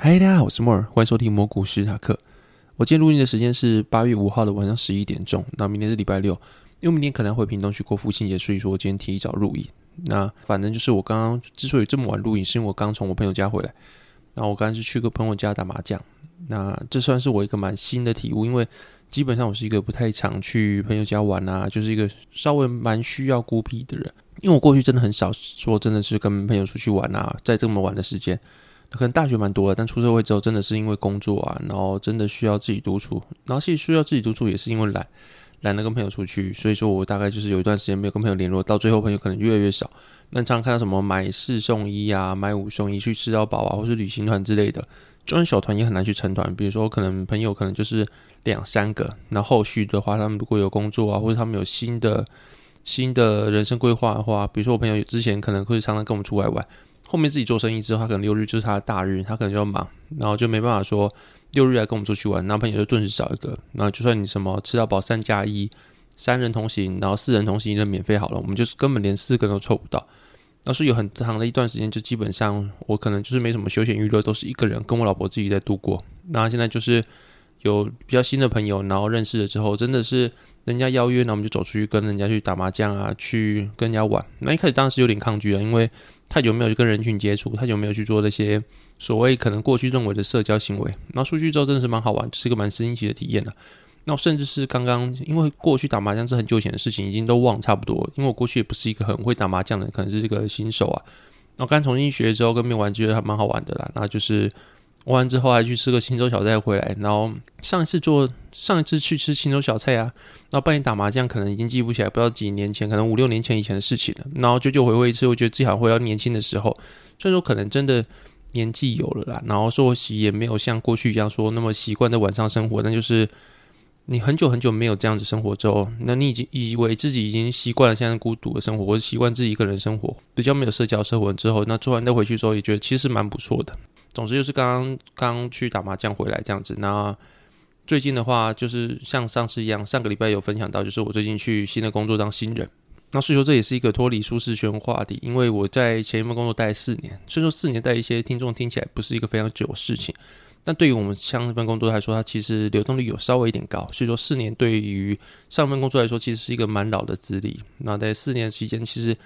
嗨，大家好，我是莫尔，欢迎收听蘑菇史塔克。我今天录音的时间是八月五号的晚上十一点钟。那明天是礼拜六，因为明天可能会回屏东去过父亲节，所以说我今天提早录音。那反正就是我刚刚之所以这么晚录音，是因为我刚从我朋友家回来。然后我刚刚是去个朋友家打麻将。那这算是我一个蛮新的体悟，因为基本上我是一个不太常去朋友家玩啊，就是一个稍微蛮需要孤僻的人。因为我过去真的很少说真的是跟朋友出去玩啊，在这么晚的时间。可能大学蛮多的，但出社会之后，真的是因为工作啊，然后真的需要自己独处，然后其实需要自己独处，也是因为懒，懒得跟朋友出去，所以说我大概就是有一段时间没有跟朋友联络，到最后朋友可能越来越少。那常常看到什么买四送一啊，买五送一，去吃到饱啊，或是旅行团之类的，就算小团也很难去成团。比如说，可能朋友可能就是两三个，那后续的话，他们如果有工作啊，或者他们有新的新的人生规划的话，比如说我朋友之前可能会常常跟我们出外玩。后面自己做生意之后，他可能六日就是他的大日，他可能就要忙，然后就没办法说六日来跟我们出去玩，男朋友就顿时少一个。然后就算你什么吃到饱三加一，三人同行，然后四人同行就免费好了，我们就是根本连四个人都凑不到。那是有很长的一段时间，就基本上我可能就是没什么休闲娱乐，都是一个人跟我老婆自己在度过。那现在就是有比较新的朋友，然后认识了之后，真的是人家邀约，那我们就走出去跟人家去打麻将啊，去跟人家玩。那一开始当时有点抗拒啊，因为。太久没有去跟人群接触，太久没有去做那些所谓可能过去认为的社交行为，然后出去之后真的是蛮好玩，是一个蛮新奇的体验的。那甚至是刚刚，因为过去打麻将是很久以前的事情，已经都忘差不多。因为我过去也不是一个很会打麻将的，可能是这个新手啊。然后刚重新学之后，跟别人玩觉得还蛮好玩的啦。那就是。玩完之后还去吃个青州小菜回来，然后上一次做上一次去吃青州小菜啊，然后半夜打麻将可能已经记不起来，不知道几年前，可能五六年前以前的事情了。然后久久回味一次，我觉得自己好像回到年轻的时候，虽然说可能真的年纪有了啦，然后作息也没有像过去一样说那么习惯在晚上生活，但就是你很久很久没有这样子生活之后，那你已经以为自己已经习惯了现在孤独的生活，或者习惯自己一个人生活，比较没有社交生活之后，那做完再回去之后也觉得其实蛮不错的。总之就是刚刚刚去打麻将回来这样子。那最近的话，就是像上次一样，上个礼拜有分享到，就是我最近去新的工作当新人。那所以说这也是一个脱离舒适圈话题，因为我在前一份工作待四年，所以说四年待一些听众听起来不是一个非常久的事情。但对于我们上一份工作来说，它其实流动率有稍微一点高，所以说四年对于上一份工作来说，其实是一个蛮老的资历。那在四年期间，其实。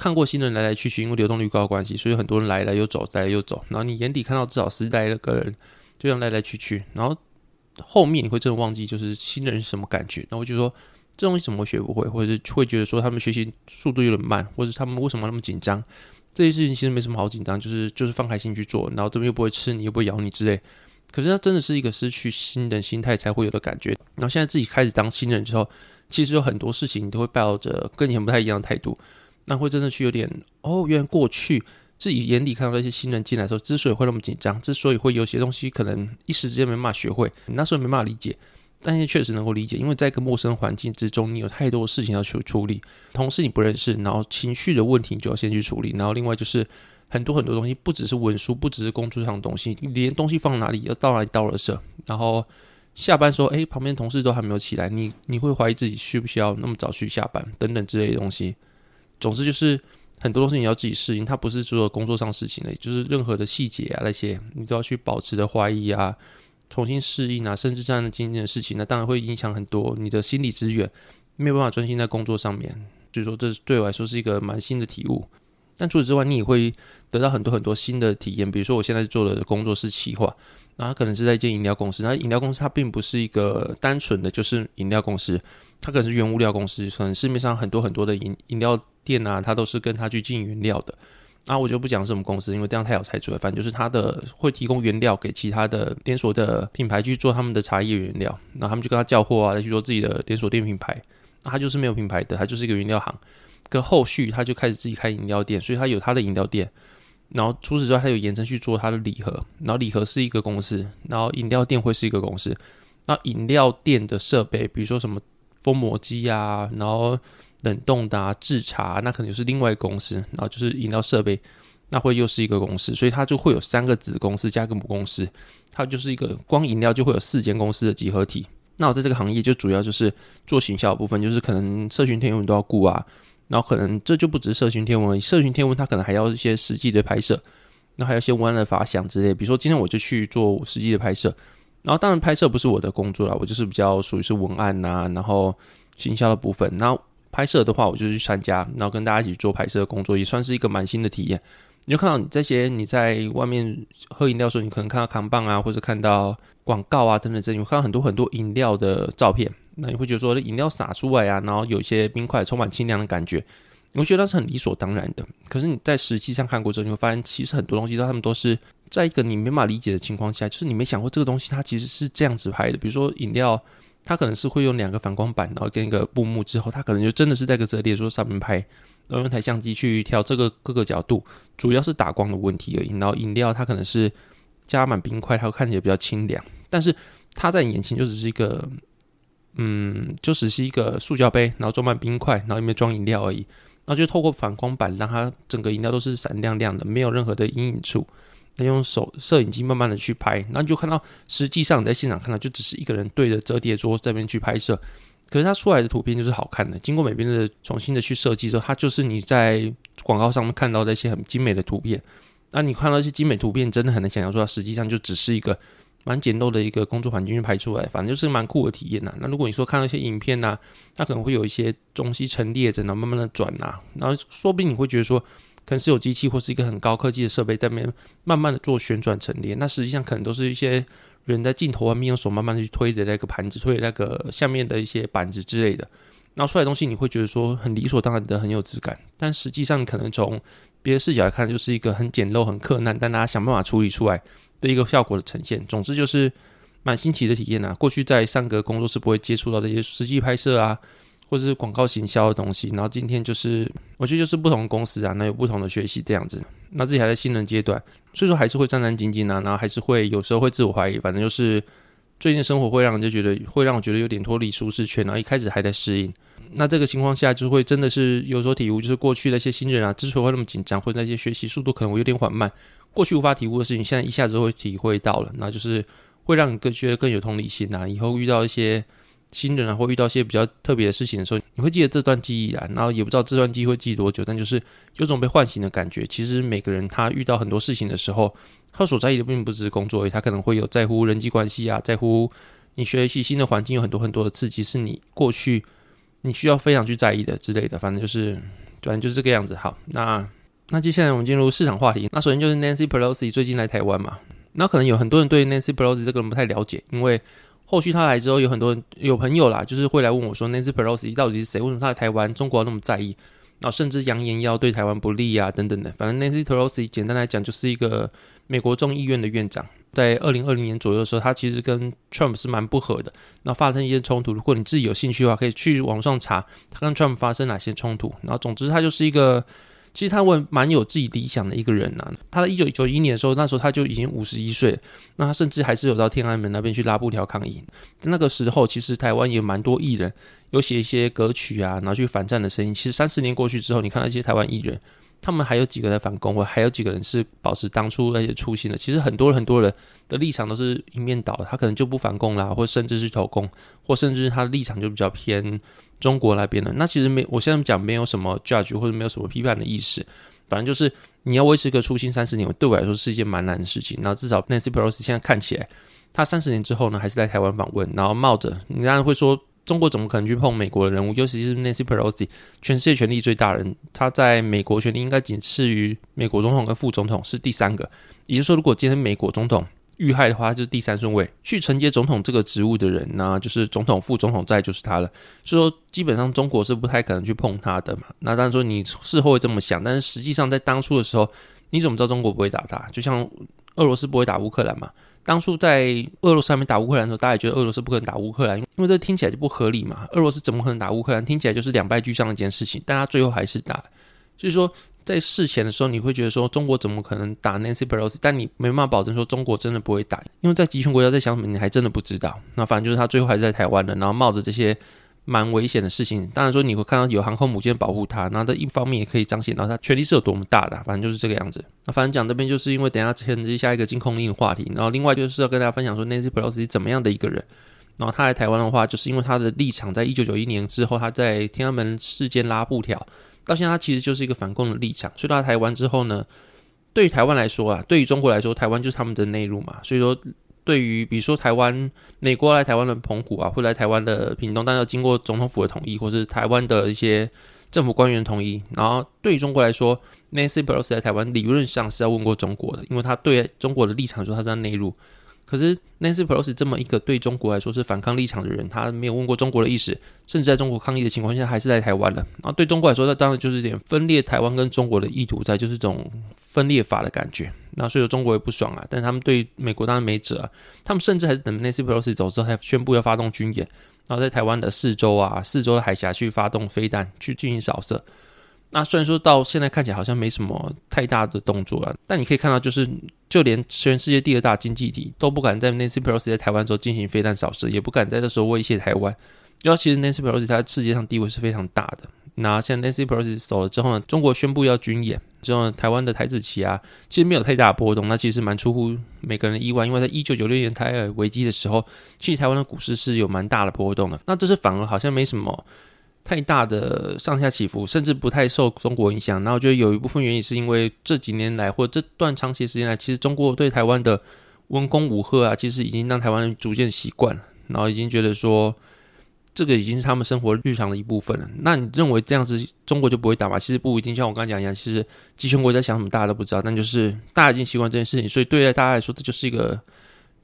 看过新人来来去去，因为流动率高的关系，所以很多人来了又走，来了又走。然后你眼底看到至少十来个人，就这样来来去去。然后后面你会真的忘记，就是新人是什么感觉。然后我就说，这东西怎么学不会，或者是会觉得说他们学习速度有点慢，或者是他们为什么那么紧张？这些事情其实没什么好紧张，就是就是放开心去做。然后这边又不会吃你，又不会咬你之类。可是它真的是一个失去新人心态才会有的感觉。然后现在自己开始当新人之后，其实有很多事情你都会抱着跟以前不太一样的态度。那会真的去有点哦，原来过去自己眼里看到那些新人进来的时候，之所以会那么紧张，之所以会有些东西可能一时之间没办法学会，那时候没办法理解，但是确实能够理解，因为在一个陌生环境之中，你有太多事情要去处理，同事你不认识，然后情绪的问题你就要先去处理，然后另外就是很多很多东西，不只是文书，不只是工作上的东西，连东西放哪里，要到哪里倒垃圾，然后下班说，哎，旁边同事都还没有起来，你你会怀疑自己需不需要那么早去下班，等等之类的东西。总之就是很多东西你要自己适应，它不是说工作上事情的，就是任何的细节啊那些，你都要去保持的怀疑啊，重新适应啊，甚至这样的今天的事情，那当然会影响很多你的心理资源，没有办法专心在工作上面。所以说，这对我来说是一个蛮新的体悟。但除此之外，你也会得到很多很多新的体验。比如说，我现在做的工作是企划，那他可能是在一间饮料公司，那饮料公司它并不是一个单纯的就是饮料公司，它可能是原物料公司，可能市面上很多很多的饮饮料。店啊，它都是跟他去进原料的，那，我就不讲什么公司，因为这样太有猜出来。反正就是他的会提供原料给其他的连锁的品牌去做他们的茶叶原料，然后他们就跟他叫货啊，再去做自己的连锁店品牌。那他就是没有品牌的，他就是一个原料行。跟后续他就开始自己开饮料店，所以他有他的饮料店。然后除此之外，他有延伸去做他的礼盒，然后礼盒是一个公司，然后饮料店会是一个公司。那饮料店的设备，比如说什么封膜机啊，然后。冷冻的，制茶那可能是另外一个公司，然后就是饮料设备，那会又是一个公司，所以它就会有三个子公司加一个母公司，它就是一个光饮料就会有四间公司的集合体。那我在这个行业就主要就是做行销部分，就是可能社群贴文都要顾啊，然后可能这就不只是社群天文，社群天文它可能还要一些实际的拍摄，那还有一些文案的发想之类。比如说今天我就去做实际的拍摄，然后当然拍摄不是我的工作啦，我就是比较属于是文案呐、然后行销的部分。那拍摄的话，我就去参加，然后跟大家一起做拍摄的工作，也算是一个蛮新的体验。你就看到你这些你在外面喝饮料的时候，你可能看到扛棒啊，或者看到广告啊等等这，你看到很多很多饮料的照片，那你会觉得说饮料洒出来啊，然后有些冰块充满清凉的感觉，你会觉得那是很理所当然的。可是你在实际上看过之后，你会发现其实很多东西都他们都是在一个你没法理解的情况下，就是你没想过这个东西它其实是这样子拍的。比如说饮料，它可能是会用两个反光板，然后跟一个布幕之后，它可能就真的是在个折叠桌上面拍。然后用台相机去调这个各个角度，主要是打光的问题而已。然后饮料它可能是加满冰块，它会看起来比较清凉。但是它在你眼前就只是一个，嗯，就只是一个塑胶杯，然后装满冰块，然后里面装饮料而已。然后就透过反光板，让它整个饮料都是闪亮亮的，没有任何的阴影处。那用手摄影机慢慢的去拍，然后你就看到实际上你在现场看到就只是一个人对着折叠桌这边去拍摄。可是它出来的图片就是好看的，经过美编的重新的去设计之后，它就是你在广告上面看到的一些很精美的图片。那你看到一些精美图片，真的很难想象说它实际上就只是一个蛮简陋的一个工作环境去拍出来，反正就是蛮酷的体验呐。那如果你说看到一些影片呐，它可能会有一些东西陈列着，然后慢慢的转呐，然后说不定你会觉得说，可能是有机器或是一个很高科技的设备在那边慢慢的做旋转陈列，那实际上可能都是一些。人在镜头外面用手慢慢的去推的那个盘子，推的那个下面的一些板子之类的，然后出来东西你会觉得说很理所当然的很有质感，但实际上可能从别的视角来看，就是一个很简陋、很克难，但大家想办法处理出来的一个效果的呈现。总之就是蛮新奇的体验呐。过去在上个工作室不会接触到的一些实际拍摄啊。或者是广告行销的东西，然后今天就是我觉得就是不同公司啊，那有不同的学习这样子，那自己还在新人阶段，所以说还是会战战兢兢啊，然后还是会有时候会自我怀疑，反正就是最近生活会让人就觉得会让我觉得有点脱离舒适圈，然后一开始还在适应，那这个情况下就会真的是有所体悟，就是过去那些新人啊，之所以会那么紧张，或者那些学习速度可能会有点缓慢，过去无法体悟的事情，现在一下子会体会到了，那就是会让你更觉得更有同理心啊，以后遇到一些。新人啊，或遇到一些比较特别的事情的时候，你会记得这段记忆啊，然后也不知道这段记忆会记多久，但就是有种被唤醒的感觉。其实每个人他遇到很多事情的时候，他所在意的并不只是工作，他可能会有在乎人际关系啊，在乎你学习新的环境有很多很多的刺激，是你过去你需要非常去在意的之类的。反正就是，反正就是这个样子。好，那那接下来我们进入市场话题。那首先就是 Nancy Pelosi 最近来台湾嘛，那可能有很多人对 Nancy Pelosi 这个人不太了解，因为。后续他来之后，有很多人有朋友啦，就是会来问我说，Nancy Pelosi 到底是谁？为什么他来台湾，中国那么在意？然后甚至扬言要对台湾不利啊，等等的。反正 Nancy Pelosi 简单来讲就是一个美国众议院的院长，在二零二零年左右的时候，他其实跟 Trump 是蛮不合的，那发生一些冲突。如果你自己有兴趣的话，可以去网上查他跟 Trump 发生哪些冲突。然后总之，他就是一个。其实他问蛮有自己理想的一个人呐、啊。他在一九九一年的时候，那时候他就已经五十一岁。那他甚至还是有到天安门那边去拉布条抗议。那个时候，其实台湾也蛮多艺人有写一些歌曲啊，拿去反战的声音。其实三十年过去之后，你看那些台湾艺人，他们还有几个在反攻，或还有几个人是保持当初那些初心的。其实很多很多人的立场都是一面倒，他可能就不反攻啦，或甚至是投共，或甚至他的立场就比较偏。中国那边的，那其实没，我现在讲没有什么 judge 或者没有什么批判的意思，反正就是你要维持一个初心三十年，对我来说是一件蛮难的事情。然后至少 Nancy Pelosi 现在看起来，他三十年之后呢，还是在台湾访问，然后冒着你当然会说，中国怎么可能去碰美国的人物？尤其是 Nancy Pelosi，全世界权力最大人，他在美国权力应该仅次于美国总统跟副总统，是第三个。也就是说，如果今天美国总统遇害的话，就是第三顺位去承接总统这个职务的人，那就是总统、副总统在就是他了。所以说，基本上中国是不太可能去碰他的嘛。那当然说你事后会这么想，但是实际上在当初的时候，你怎么知道中国不会打他？就像俄罗斯不会打乌克兰嘛。当初在俄罗斯还没打乌克兰的时候，大家也觉得俄罗斯不可能打乌克兰，因为这听起来就不合理嘛。俄罗斯怎么可能打乌克兰？听起来就是两败俱伤的一件事情，但他最后还是打。所以说。在事前的时候，你会觉得说中国怎么可能打 Nancy Pelosi？但你没办法保证说中国真的不会打，因为在集权国家在想什么，你还真的不知道。那反正就是他最后还是在台湾的，然后冒着这些蛮危险的事情。当然说你会看到有航空母舰保护他，然后这一方面也可以彰显到他权力是有多么大的。反正就是这个样子。那反正讲这边就是因为等下牵接下一个禁空令的话题，然后另外就是要跟大家分享说 Nancy Pelosi 是怎么样的一个人。然后他来台湾的话，就是因为他的立场，在一九九一年之后，他在天安门事件拉布条。到现在，他其实就是一个反共的立场。所以到台湾之后呢，对于台湾来说啊，对于中国来说，台湾就是他们的内陆嘛。所以说，对于比如说台湾、美国来台湾的澎湖啊，或来台湾的屏东，但要经过总统府的同意，或是台湾的一些政府官员的同意。然后，对于中国来说，Nancy Pelosi 在台湾理论上是要问过中国的，因为他对中国的立场说他是在内陆。可是 Nancy Pelosi 这么一个对中国来说是反抗立场的人，他没有问过中国的意思，甚至在中国抗议的情况下，还是在台湾了。然后对中国来说，那当然就是一点分裂台湾跟中国的意图在，就是这种分裂法的感觉。那所以说中国也不爽啊，但他们对美国当然没辙啊，他们甚至还是等 Nancy Pelosi 走之后才宣布要发动军演，然后在台湾的四周啊、四周的海峡去发动飞弹去进行扫射。那虽然说到现在看起来好像没什么太大的动作了，但你可以看到，就是就连全世界第二大经济体都不敢在 Nancy Pelosi 在台湾时候进行飞弹扫射，也不敢在这时候威胁台湾。主要其实 Nancy Pelosi 在世界上地位是非常大的。那现在 Nancy Pelosi 走了之后呢，中国宣布要军演之后呢，台湾的台子期啊，其实没有太大的波动。那其实蛮出乎每个人的意外，因为在一九九六年台海危机的时候，其实台湾的股市是有蛮大的波动的。那这次反而好像没什么。太大的上下起伏，甚至不太受中国影响。那我觉得有一部分原因是因为这几年来，或这段长期时间来，其实中国对台湾的文攻武吓啊，其实已经让台湾人逐渐习惯了，然后已经觉得说这个已经是他们生活日常的一部分了。那你认为这样子中国就不会打吗？其实不一定，像我刚才讲一样，其实集权国家想什么大家都不知道，但就是大家已经习惯这件事情，所以对待大家来说，这就是一个。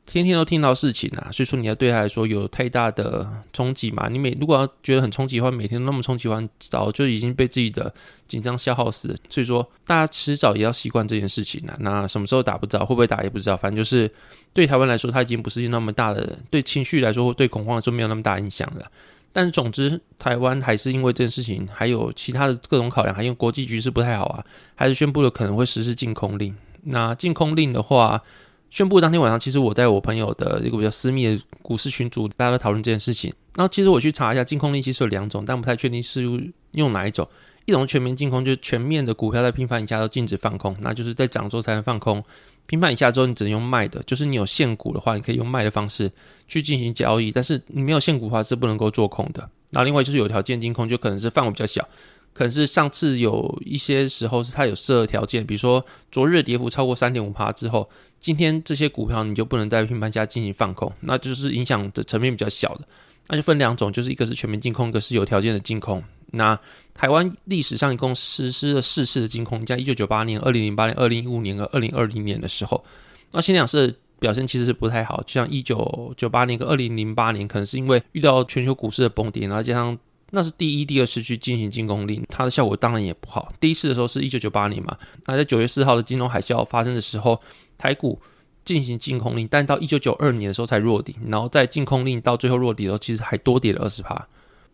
天天都听到事情啊，所以说你要对他来说有太大的冲击嘛？你每如果要觉得很冲击的话，每天都那么冲击的话，早就已经被自己的紧张消耗死了。所以说，大家迟早也要习惯这件事情啊。那什么时候打不知道，会不会打也不知道，反正就是对台湾来说，它已经不是那么大的，对情绪来说对恐慌来说没有那么大影响了。但是总之，台湾还是因为这件事情，还有其他的各种考量，还因为国际局势不太好啊，还是宣布了可能会实施禁空令。那禁空令的话，宣布当天晚上，其实我在我朋友的一个比较私密的股市群组，大家都讨论这件事情。然后其实我去查一下，净空令其实有两种，但不太确定是用哪一种。一种是全面净空，就是全面的股票在平盘以下都禁止放空，那就是在涨之后才能放空。平盘以下之后，你只能用卖的，就是你有现股的话，你可以用卖的方式去进行交易。但是你没有现股的话，是不能够做空的。然后另外就是有条件净空，就可能是范围比较小。可能是上次有一些时候是它有设条件，比如说昨日跌幅超过三点五趴之后，今天这些股票你就不能在平盘下进行放空，那就是影响的层面比较小的，那就分两种，就是一个是全面禁空，一个是有条件的禁空。那台湾历史上一共实施了四次的禁空，在一九九八年、二零零八年、二零一五年和二零二零年的时候，那前两次表现其实是不太好，就像一九九八年跟二零零八年，可能是因为遇到全球股市的崩跌，然后加上。那是第一、第二次去进行禁空令，它的效果当然也不好。第一次的时候是一九九八年嘛，那在九月四号的金融海啸发生的时候，台股进行禁空令，但到一九九二年的时候才落底，然后在禁空令到最后落底的时候，其实还多跌了二十趴。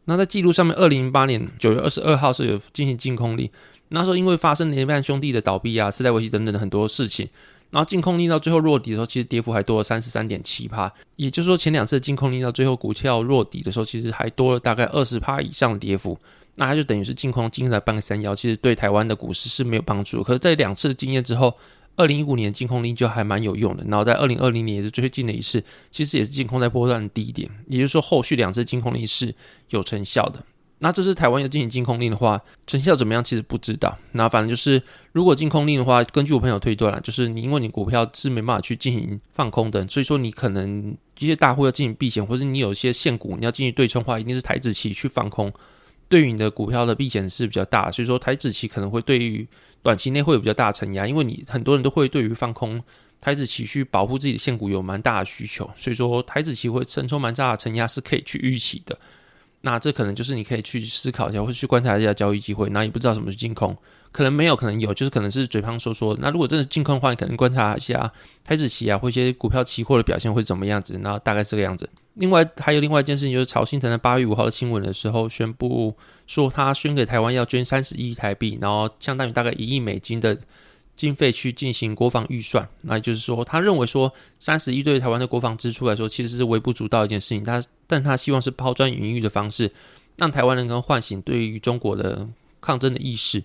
那在记录上面，二零零八年九月二十二号是有进行禁空令，那时候因为发生雷曼兄弟的倒闭啊、次贷危机等等的很多事情。然后净空令到最后落底的时候，其实跌幅还多了三十三点七趴，也就是说前两次净空令到最后股票落底的时候，其实还多了大概二十趴以上的跌幅，那它就等于是净空禁了半个山腰，其实对台湾的股市是没有帮助。可是，在两次经验之后，二零一五年净空令就还蛮有用的，然后在二零二零年也是最近的一次，其实也是净空在波段的低点，也就是说后续两次净空令是有成效的。那这是台湾要进行禁空令的话，成效怎么样？其实不知道。那反正就是，如果禁空令的话，根据我朋友推断了，就是你因为你股票是没办法去进行放空的，所以说你可能一些大户要进行避险，或者你有一些现股你要进行对冲的话，一定是台指期去放空，对于你的股票的避险是比较大。所以说台指期可能会对于短期内会有比较大的承压，因为你很多人都会对于放空台指期去保护自己的现股有蛮大的需求，所以说台指期会承受蛮大的承压是可以去预期的。那这可能就是你可以去思考一下，或者去观察一下交易机会。那也不知道什么是净空，可能没有，可能有，就是可能是嘴上说说。那如果真的净空的话，你可能观察一下台指期啊，或一些股票期货的表现会怎么样子。那大概这个样子。另外还有另外一件事情，就是曹兴诚在八月五号的新闻的时候宣布说，他捐给台湾要捐三十亿台币，然后相当于大概一亿美金的。经费去进行国防预算，那也就是说，他认为说三十亿对台湾的国防支出来说，其实是微不足道一件事情。他，但他希望是抛砖引玉的方式，让台湾人能唤醒对于中国的抗争的意识。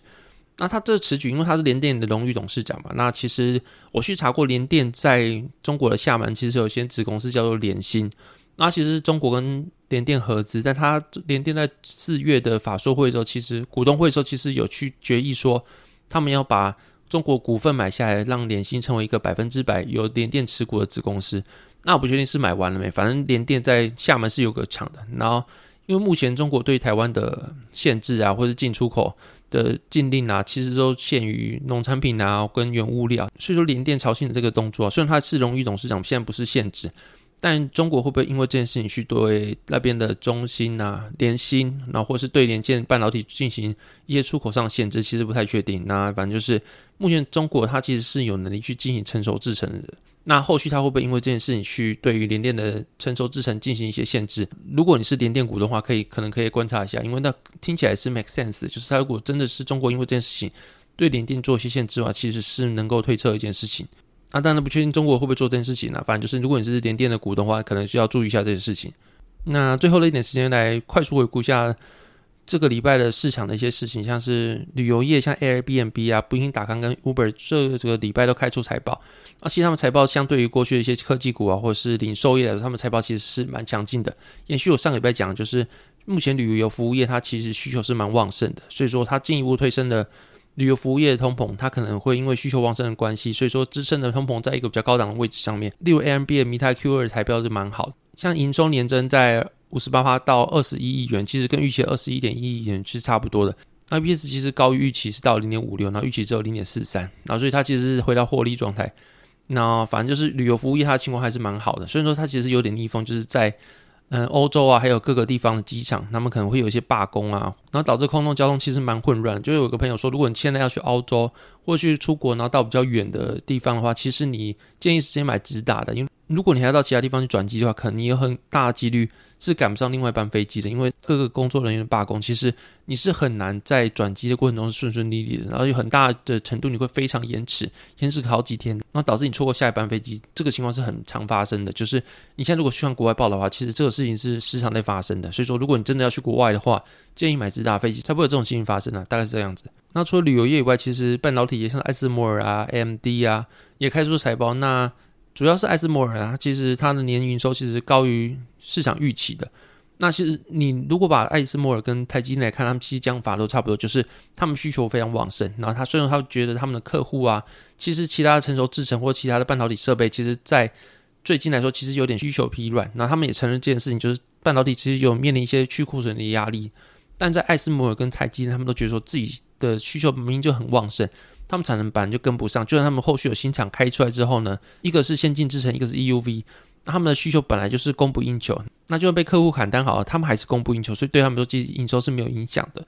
那他这此举，因为他是联电的荣誉董事长嘛，那其实我去查过，联电在中国的厦门其实有些子公司叫做联鑫。那其实中国跟联电合资，但他联电在四月的法说会的时候，其实股东会的时候，其实有去决议说，他们要把中国股份买下来，让联芯成为一个百分之百由联电持股的子公司。那我不确定是买完了没，反正联电在厦门是有个厂的。然后，因为目前中国对台湾的限制啊，或者进出口的禁令啊，其实都限于农产品啊跟原物料。所以说，联电朝鲜的这个动作啊，虽然他是荣誉董事长，现在不是限制。但中国会不会因为这件事情去对那边的中芯啊、联芯，然后或是对联电半导体进行一些出口上限制，其实不太确定。那反正就是目前中国它其实是有能力去进行成熟制程的。那后续它会不会因为这件事情去对于联电的成熟制程进行一些限制？如果你是联电股的话，可以可能可以观察一下，因为那听起来是 make sense，就是它如果真的是中国因为这件事情对联电做一些限制的话，其实是能够推测一件事情。啊，当然不确定中国会不会做这件事情呢、反正就是，如果你是联电的股东的话，可能需要注意一下这件事情。那最后的一点时间来快速回顾一下这个礼拜的市场的一些事情，像是旅游业，像 Airbnb 啊、Booking 打康跟 Uber 这这个礼拜都开出财报。而且他们财报相对于过去的一些科技股啊，或者是零售业来说，他们财报其实是蛮强劲的。延续我上个礼拜讲，就是目前旅游服务业它其实需求是蛮旺盛的，所以说它进一步推升了。旅游服务业的通膨，它可能会因为需求旺盛的关系，所以说支撑的通膨在一个比较高档的位置上面。例如 Airbnb 它 Q 二财报是蛮好，像营收年增在五十八趴到二十一亿元，其实跟预期二十一点一亿元是差不多的。那 EPS 其实高于预期是到零点五六，那预期只有零点四三，然后所以它其实是回到获利状态。那反正就是旅游服务业它的情况还是蛮好的，虽然说它其实有点逆风，就是在。嗯，欧洲啊，还有各个地方的机场，他们可能会有一些罢工啊，然后导致空中交通其实蛮混乱。就有个朋友说，如果你现在要去欧洲或去出国，然后到比较远的地方的话，其实你建议直接买直达的，因为。如果你还要到其他地方去转机的话，可能你有很大几率是赶不上另外一班飞机的，因为各个工作人员的罢工，其实你是很难在转机的过程中是顺顺利利的，然后有很大的程度你会非常延迟，延迟好几天，然后导致你错过下一班飞机，这个情况是很常发生的。就是你现在如果去向国外报的话，其实这个事情是时常在发生的。所以说，如果你真的要去国外的话，建议买直达飞机才不会有这种事情发生啊，大概是这样子。那除了旅游业以外，其实半导体也像艾斯摩尔啊、MD 啊，也开出财报。那主要是艾斯摩尔啊，其实它的年营收其实高于市场预期的。那其实你如果把艾斯摩尔跟台积电来看，他们其实讲法都差不多，就是他们需求非常旺盛。然后他虽然他觉得他们的客户啊，其实其他的成熟制程或其他的半导体设备，其实在最近来说其实有点需求疲软。然后他们也承认这件事情，就是半导体其实有面临一些去库存的压力。但在艾斯摩尔跟台积电，他们都觉得说自己的需求明明就很旺盛。他们产能本来就跟不上，就算他们后续有新厂开出来之后呢，一个是先进制程，一个是 EUV，他们的需求本来就是供不应求，那就算被客户砍单好了，他们还是供不应求，所以对他们说其实营收是没有影响的。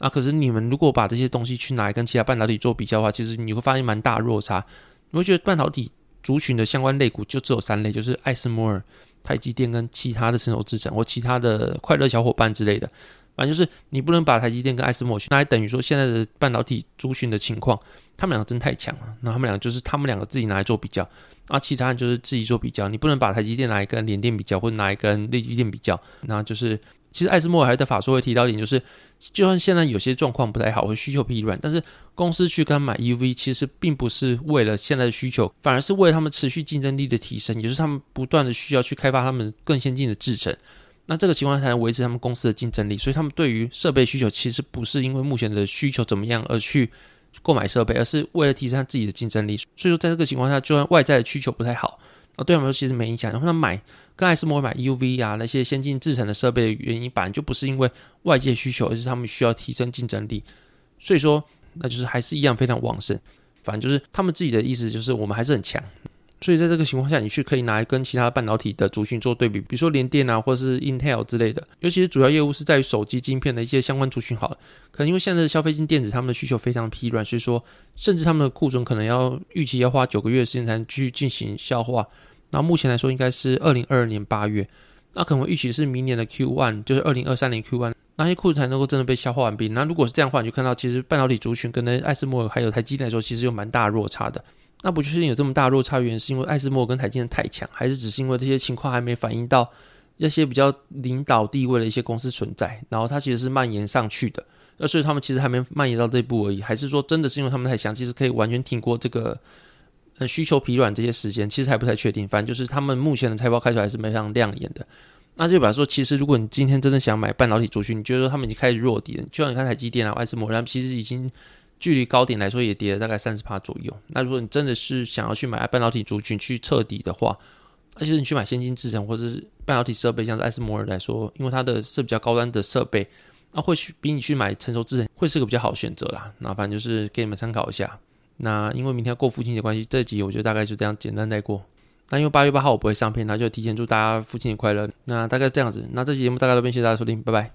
啊，可是你们如果把这些东西去拿来跟其他半导体做比较的话，其实你会发现蛮大的落差。你会觉得半导体族群的相关类股就只有三类，就是艾斯摩尔、台积电跟其他的成熟制程或其他的快乐小伙伴之类的。反正就是你不能把台积电跟艾斯摩尔去，那还等于说现在的半导体族群的情况，他们两个真太强了。那他们两个就是他们两个自己拿来做比较，啊，其他人就是自己做比较。你不能把台积电拿来跟联电比较，或者拿来跟力积电比较。那就是其实艾斯摩尔还在法说会提到一点，就是就算现在有些状况不太好，或需求疲软，但是公司去跟买 EUV，其实并不是为了现在的需求，反而是为了他们持续竞争力的提升，也就是他们不断的需要去开发他们更先进的制程。那这个情况才能维持他们公司的竞争力，所以他们对于设备需求其实不是因为目前的需求怎么样而去购买设备，而是为了提升他自己的竞争力。所以说，在这个情况下，就算外在的需求不太好，啊，对他们说其实没影响。然后他买跟爱斯摩买 UV 啊那些先进制程的设备的原因，本来就不是因为外界需求，而是他们需要提升竞争力。所以说，那就是还是一样非常旺盛。反正就是他们自己的意思，就是我们还是很强。所以在这个情况下，你去可以拿来跟其他半导体的族群做对比，比如说联电啊，或者是 Intel 之类的。尤其是主要业务是在于手机晶片的一些相关族群。好了，可能因为现在的消费性电子，他们的需求非常疲软，所以说甚至他们的库存可能要预期要花九个月的时间才能去进行消化。那目前来说，应该是二零二二年八月，那可能预期是明年的 Q one，就是二零二三年 Q one，那些库存才能够真的被消化完毕。那如果是这样的话，你就看到其实半导体族群跟那艾斯摩尔还有台积电来说，其实有蛮大的落差的。那不确定有这么大落差，原因是因为艾斯摩尔跟台积电太强，还是只是因为这些情况还没反映到那些比较领导地位的一些公司存在，然后它其实是蔓延上去的，那所以他们其实还没蔓延到这一步而已，还是说真的是因为他们太强，其实可以完全挺过这个呃需求疲软这些时间，其实还不太确定。反正就是他们目前的财报开出来是非常亮眼的。那就比方说，其实如果你今天真的想买半导体族群，你觉得他们已经开始弱底了，就像你看台积电啊、艾斯摩尔，他们其实已经。距离高点来说也跌了大概三十趴左右。那如果你真的是想要去买半导体族群去彻底的话，而且你去买先进制程或者是半导体设备，像是艾斯摩尔来说，因为它的是比较高端的设备，那或许比你去买成熟制程会是个比较好的选择啦。那反正就是给你们参考一下。那因为明天要过父亲节关系，这集我觉得大概就这样简单带过。那因为八月八号我不会上片，那就提前祝大家父亲节快乐。那大概这样子，那这期节目大概到这边，谢谢大家收听，拜拜。